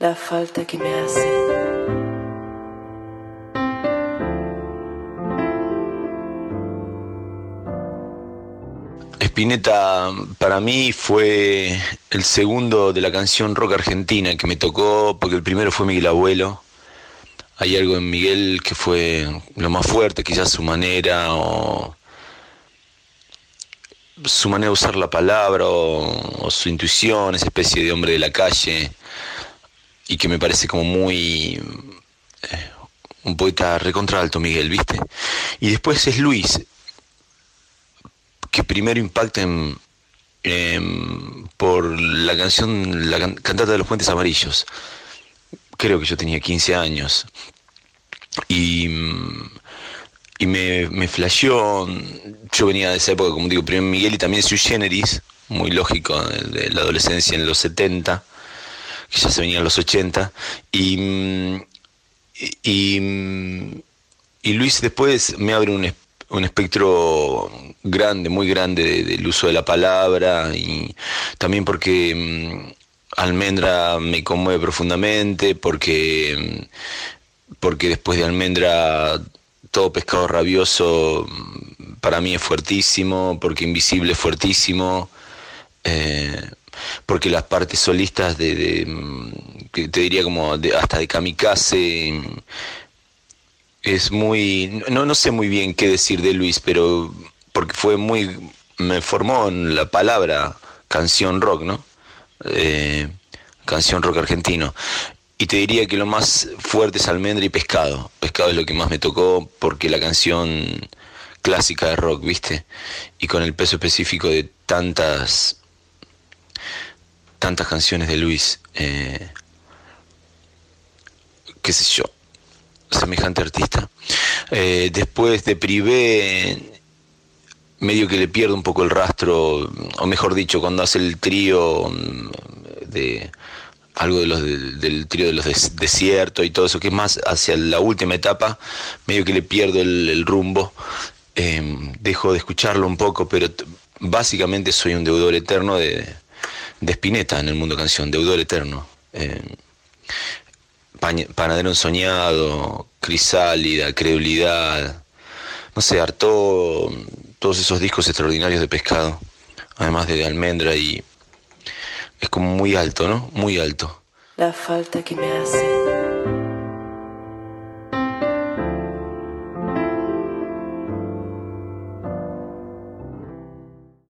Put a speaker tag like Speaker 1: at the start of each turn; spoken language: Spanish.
Speaker 1: la falta que me hace.
Speaker 2: Spinetta para mí fue el segundo de la canción rock argentina que me tocó, porque el primero fue Miguel Abuelo. Hay algo en Miguel que fue lo más fuerte, quizás su manera o su manera de usar la palabra o, su intuición, esa especie de hombre de la calle, y que me parece como muy... Eh, un poeta recontra alto, Miguel, ¿viste? Y después es Luis, que primero impacta en, por la canción La Cantata de los Puentes Amarillos. Creo que yo tenía 15 años. Y y me, me flasheó, yo venía de esa época, como digo, primero Miguel y también Sui Generis, muy lógico, de, la adolescencia en los 70, que ya se venía en los 80, y, y, Luis después me abre un, un espectro grande, muy grande del uso de la palabra, y también porque mm, Almendra me conmueve profundamente, porque, porque después de Almendra todo pescado rabioso mm, para mí es fuertísimo, porque Invisible es fuertísimo, eh, porque las partes solistas de, mm, que te diría como hasta de kamikaze mm, es muy no no sé muy bien qué decir de Luis pero porque fue muy me formó en la palabra canción rock no eh, canción rock argentino y te diría que lo más fuerte es almendra y pescado. Pescado es lo que más me tocó porque la canción clásica de rock, ¿viste? Y con el peso específico de tantas tantas canciones de Luis, eh, qué sé yo, semejante artista. Eh, después de Privé, medio que le pierdo un poco el rastro, o mejor dicho, cuando hace el trío mm, de algo de los del trío de los desiertos y todo eso, que es más hacia la última etapa, medio que le pierdo el, rumbo, em, dejo de escucharlo un poco, pero básicamente soy un deudor eterno de, de Spinetta en el mundo canción, deudor eterno. Em, Panadero ensoñado, Crisálida, Credulidad, no sé, hartó todos esos discos extraordinarios de pescado, además de Almendra y es como muy alto, ¿no? Muy alto.
Speaker 1: La falta que me hace.